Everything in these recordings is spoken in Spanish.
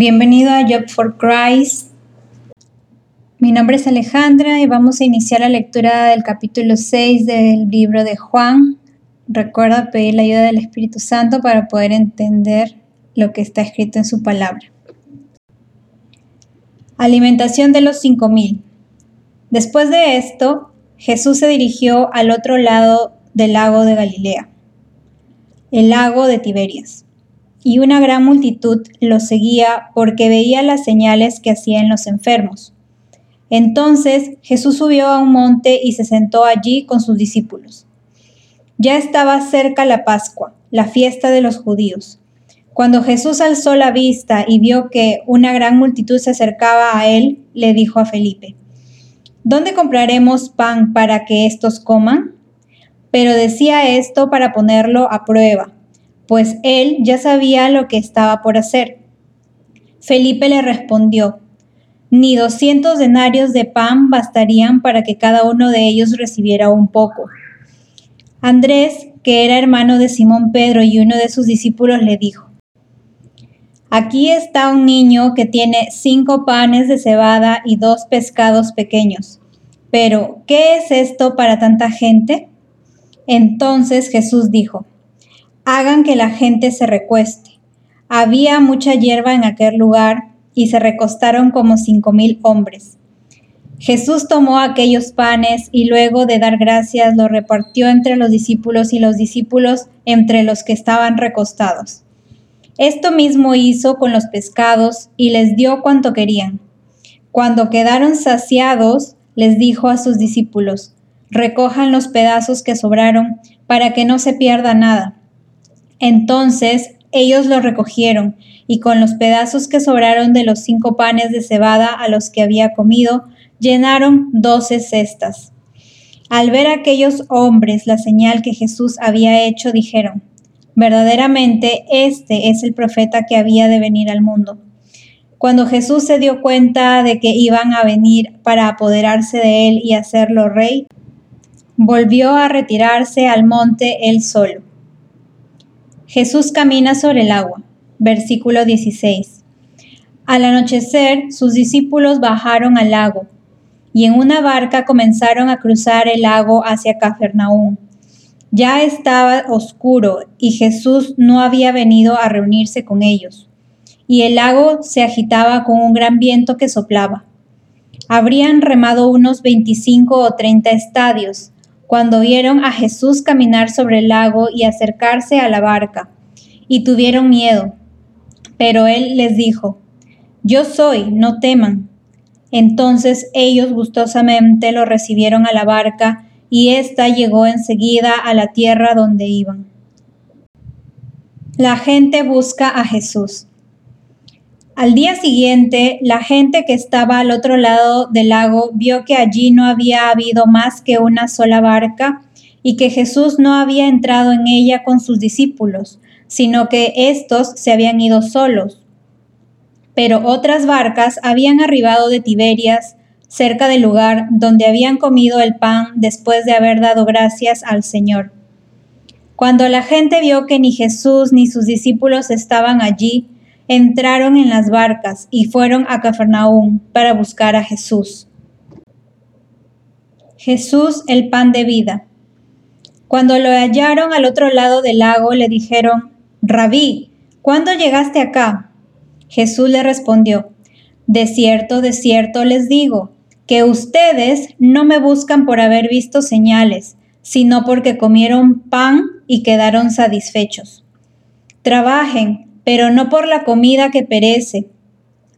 Bienvenido a Job for Christ. Mi nombre es Alejandra y vamos a iniciar la lectura del capítulo 6 del libro de Juan. Recuerda pedir la ayuda del Espíritu Santo para poder entender lo que está escrito en su palabra. Alimentación de los cinco mil. Después de esto, Jesús se dirigió al otro lado del lago de Galilea, el lago de Tiberias y una gran multitud lo seguía porque veía las señales que hacían los enfermos. Entonces Jesús subió a un monte y se sentó allí con sus discípulos. Ya estaba cerca la Pascua, la fiesta de los judíos. Cuando Jesús alzó la vista y vio que una gran multitud se acercaba a él, le dijo a Felipe, ¿Dónde compraremos pan para que éstos coman? Pero decía esto para ponerlo a prueba pues él ya sabía lo que estaba por hacer. Felipe le respondió, ni doscientos denarios de pan bastarían para que cada uno de ellos recibiera un poco. Andrés, que era hermano de Simón Pedro y uno de sus discípulos, le dijo, Aquí está un niño que tiene cinco panes de cebada y dos pescados pequeños. Pero, ¿qué es esto para tanta gente? Entonces Jesús dijo, hagan que la gente se recueste. Había mucha hierba en aquel lugar y se recostaron como cinco mil hombres. Jesús tomó aquellos panes y luego de dar gracias los repartió entre los discípulos y los discípulos entre los que estaban recostados. Esto mismo hizo con los pescados y les dio cuanto querían. Cuando quedaron saciados, les dijo a sus discípulos, recojan los pedazos que sobraron para que no se pierda nada entonces ellos lo recogieron, y con los pedazos que sobraron de los cinco panes de cebada a los que había comido, llenaron doce cestas. Al ver a aquellos hombres la señal que Jesús había hecho, dijeron, verdaderamente este es el profeta que había de venir al mundo. Cuando Jesús se dio cuenta de que iban a venir para apoderarse de él y hacerlo rey, volvió a retirarse al monte él solo. Jesús camina sobre el agua. Versículo 16. Al anochecer, sus discípulos bajaron al lago y en una barca comenzaron a cruzar el lago hacia Cafarnaúm. Ya estaba oscuro y Jesús no había venido a reunirse con ellos, y el lago se agitaba con un gran viento que soplaba. Habrían remado unos 25 o 30 estadios, cuando vieron a Jesús caminar sobre el lago y acercarse a la barca, y tuvieron miedo. Pero él les dijo, Yo soy, no teman. Entonces ellos gustosamente lo recibieron a la barca, y ésta llegó enseguida a la tierra donde iban. La gente busca a Jesús. Al día siguiente, la gente que estaba al otro lado del lago vio que allí no había habido más que una sola barca y que Jesús no había entrado en ella con sus discípulos, sino que éstos se habían ido solos. Pero otras barcas habían arribado de Tiberias, cerca del lugar donde habían comido el pan después de haber dado gracias al Señor. Cuando la gente vio que ni Jesús ni sus discípulos estaban allí, entraron en las barcas y fueron a Cafarnaúm para buscar a Jesús. Jesús, el pan de vida. Cuando lo hallaron al otro lado del lago, le dijeron, Rabí, ¿cuándo llegaste acá? Jesús le respondió, De cierto, de cierto les digo, que ustedes no me buscan por haber visto señales, sino porque comieron pan y quedaron satisfechos. Trabajen pero no por la comida que perece,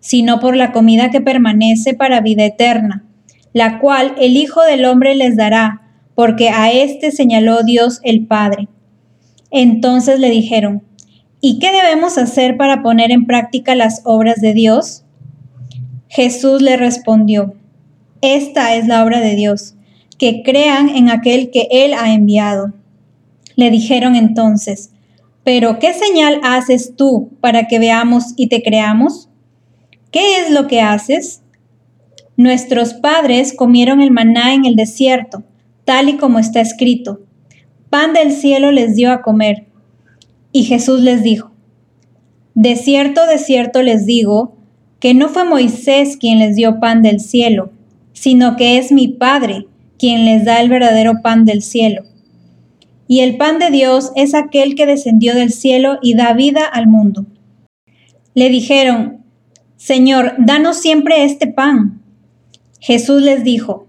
sino por la comida que permanece para vida eterna, la cual el Hijo del Hombre les dará, porque a éste señaló Dios el Padre. Entonces le dijeron, ¿y qué debemos hacer para poner en práctica las obras de Dios? Jesús le respondió, Esta es la obra de Dios, que crean en aquel que Él ha enviado. Le dijeron entonces, pero ¿qué señal haces tú para que veamos y te creamos? ¿Qué es lo que haces? Nuestros padres comieron el maná en el desierto, tal y como está escrito. Pan del cielo les dio a comer. Y Jesús les dijo, De cierto, de cierto les digo, que no fue Moisés quien les dio pan del cielo, sino que es mi Padre quien les da el verdadero pan del cielo. Y el pan de Dios es aquel que descendió del cielo y da vida al mundo. Le dijeron, Señor, danos siempre este pan. Jesús les dijo,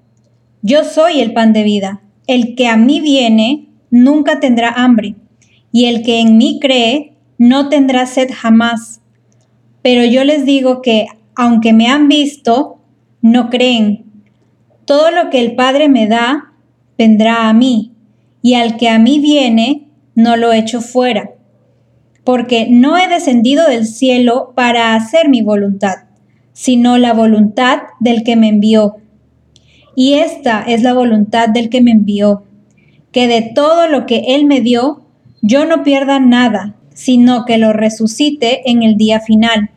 Yo soy el pan de vida. El que a mí viene nunca tendrá hambre, y el que en mí cree no tendrá sed jamás. Pero yo les digo que, aunque me han visto, no creen. Todo lo que el Padre me da, vendrá a mí, y al que a mí viene, no lo echo fuera. Porque no he descendido del cielo para hacer mi voluntad, sino la voluntad del que me envió. Y esta es la voluntad del que me envió, que de todo lo que Él me dio, yo no pierda nada, sino que lo resucite en el día final.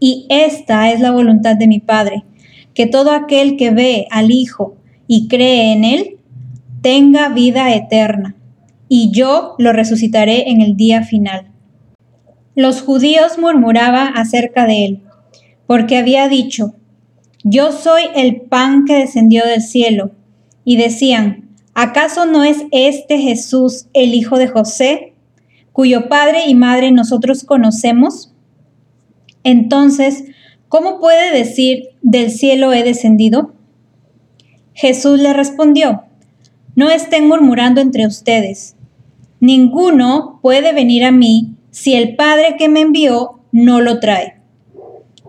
Y esta es la voluntad de mi Padre, que todo aquel que ve al Hijo y cree en Él, tenga vida eterna, y yo lo resucitaré en el día final. Los judíos murmuraban acerca de Él, porque había dicho, Yo soy el pan que descendió del cielo, y decían, ¿acaso no es este Jesús el hijo de José? cuyo padre y madre nosotros conocemos? Entonces, ¿cómo puede decir, del cielo he descendido? Jesús le respondió, no estén murmurando entre ustedes. Ninguno puede venir a mí si el Padre que me envió no lo trae.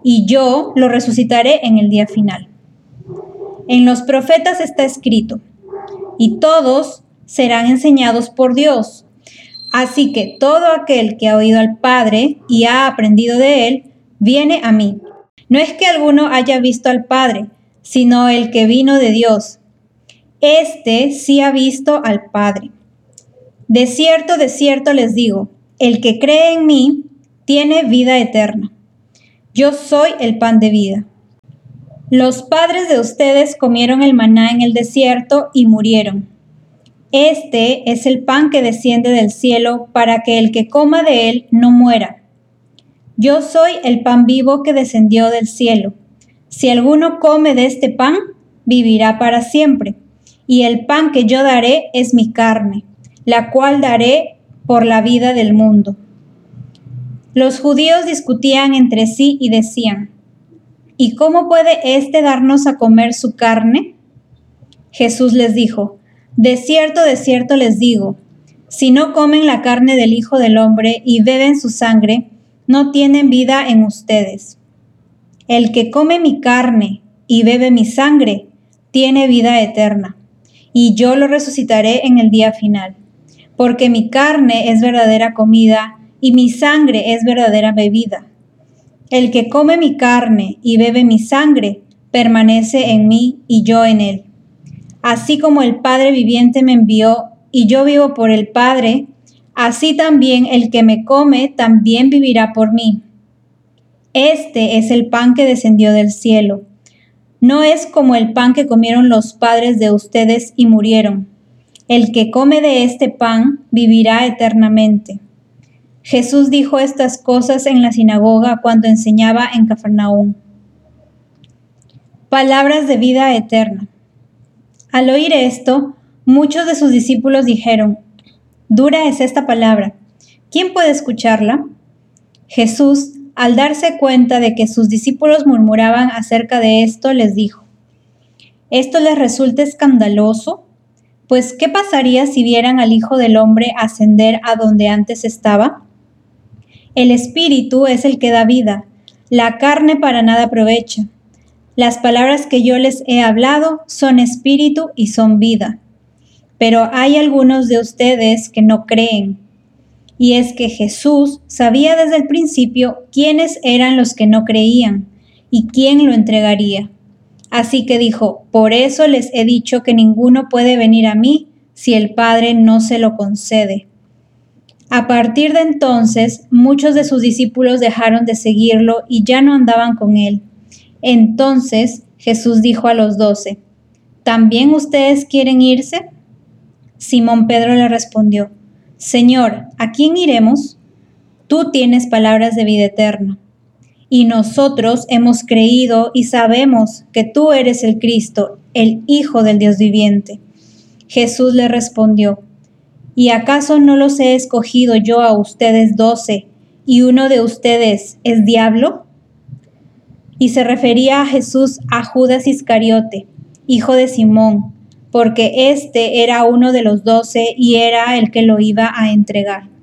Y yo lo resucitaré en el día final. En los profetas está escrito, y todos serán enseñados por Dios Así que todo aquel que ha oído al Padre y ha aprendido de él, viene a mí. No es que alguno haya visto al Padre, sino el que vino de Dios. Este sí ha visto al Padre. De cierto, de cierto les digo, el que cree en mí tiene vida eterna. Yo soy el pan de vida. Los padres de ustedes comieron el maná en el desierto y murieron. Este es el pan que desciende del cielo para que el que coma de él no muera. Yo soy el pan vivo que descendió del cielo. Si alguno come de este pan, vivirá para siempre. Y el pan que yo daré es mi carne, la cual daré por la vida del mundo. Los judíos discutían entre sí y decían, ¿y cómo puede éste darnos a comer su carne? Jesús les dijo, de cierto, de cierto les digo, si no comen la carne del Hijo del Hombre y beben su sangre, no tienen vida en ustedes. El que come mi carne y bebe mi sangre, tiene vida eterna, y yo lo resucitaré en el día final, porque mi carne es verdadera comida y mi sangre es verdadera bebida. El que come mi carne y bebe mi sangre, permanece en mí y yo en él. Así como el Padre viviente me envió y yo vivo por el Padre, así también el que me come también vivirá por mí. Este es el pan que descendió del cielo. No es como el pan que comieron los padres de ustedes y murieron. El que come de este pan vivirá eternamente. Jesús dijo estas cosas en la sinagoga cuando enseñaba en Cafarnaúm. Palabras de vida eterna. Al oír esto, muchos de sus discípulos dijeron, Dura es esta palabra, ¿quién puede escucharla? Jesús, al darse cuenta de que sus discípulos murmuraban acerca de esto, les dijo, ¿esto les resulta escandaloso? Pues, ¿qué pasaría si vieran al Hijo del Hombre ascender a donde antes estaba? El Espíritu es el que da vida, la carne para nada aprovecha. Las palabras que yo les he hablado son espíritu y son vida. Pero hay algunos de ustedes que no creen. Y es que Jesús sabía desde el principio quiénes eran los que no creían y quién lo entregaría. Así que dijo, por eso les he dicho que ninguno puede venir a mí si el Padre no se lo concede. A partir de entonces, muchos de sus discípulos dejaron de seguirlo y ya no andaban con él. Entonces Jesús dijo a los doce, ¿también ustedes quieren irse? Simón Pedro le respondió, Señor, ¿a quién iremos? tú tienes palabras de vida eterna. Y nosotros hemos creído y sabemos que tú eres el Cristo, el Hijo del Dios viviente. Jesús le respondió, ¿y acaso no los he escogido yo a ustedes doce, y uno de ustedes es diablo? Y se refería a Jesús a Judas Iscariote, hijo de Simón, porque éste era uno de los doce y era el que lo iba a entregar.